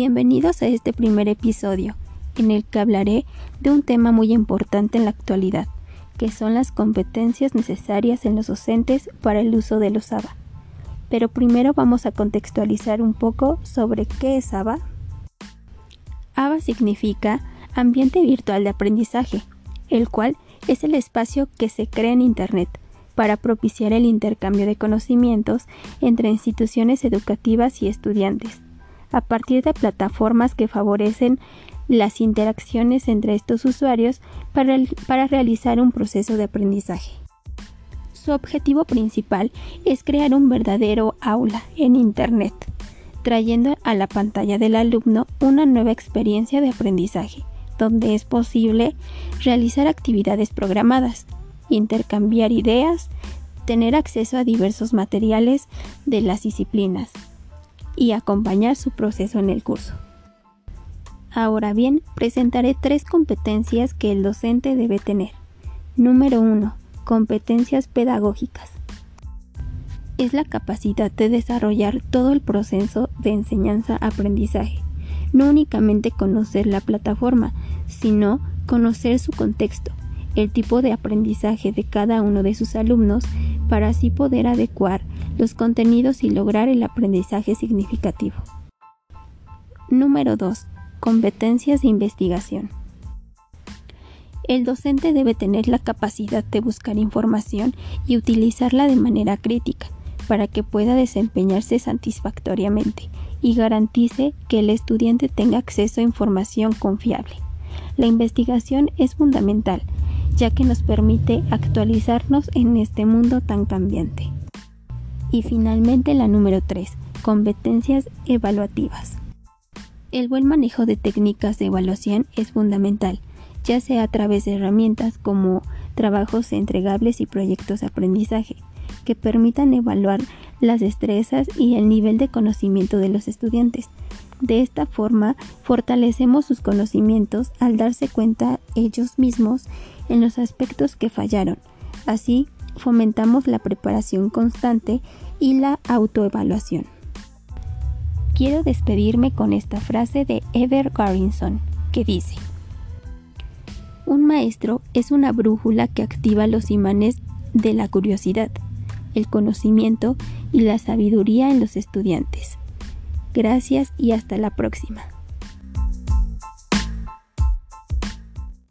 Bienvenidos a este primer episodio, en el que hablaré de un tema muy importante en la actualidad, que son las competencias necesarias en los docentes para el uso de los ABA. Pero primero vamos a contextualizar un poco sobre qué es ABA. ABA significa Ambiente Virtual de Aprendizaje, el cual es el espacio que se crea en Internet para propiciar el intercambio de conocimientos entre instituciones educativas y estudiantes a partir de plataformas que favorecen las interacciones entre estos usuarios para, realizar un proceso de aprendizaje. Su objetivo principal es crear un verdadero aula en Internet, trayendo a la pantalla del alumno una nueva experiencia de aprendizaje, donde es posible realizar actividades programadas, intercambiar ideas, tener acceso a diversos materiales de las disciplinas, y acompañar su proceso en el curso. Ahora bien, presentaré tres competencias que el docente debe tener. Número 1. Competencias pedagógicas. Es la capacidad de desarrollar todo el proceso de enseñanza-aprendizaje. No únicamente conocer la plataforma, sino conocer su contexto, el tipo de aprendizaje de cada uno de sus alumnos para así poder adecuar los contenidos y lograr el aprendizaje significativo. Número 2. Competencias de investigación. El docente debe tener la capacidad de buscar información y utilizarla de manera crítica para que pueda desempeñarse satisfactoriamente y garantice que el estudiante tenga acceso a información confiable. La investigación es fundamental ya que nos permite actualizarnos en este mundo tan cambiante. Y finalmente la número 3, competencias evaluativas. El buen manejo de técnicas de evaluación es fundamental, ya sea a través de herramientas como trabajos entregables y proyectos de aprendizaje, que permitan evaluar las destrezas y el nivel de conocimiento de los estudiantes. De esta forma, fortalecemos sus conocimientos al darse cuenta ellos mismos en los aspectos que fallaron. Así, fomentamos la preparación constante y la autoevaluación. Quiero despedirme con esta frase de Ever Garrison, que dice, Un maestro es una brújula que activa los imanes de la curiosidad, el conocimiento y la sabiduría en los estudiantes. Gracias y hasta la próxima.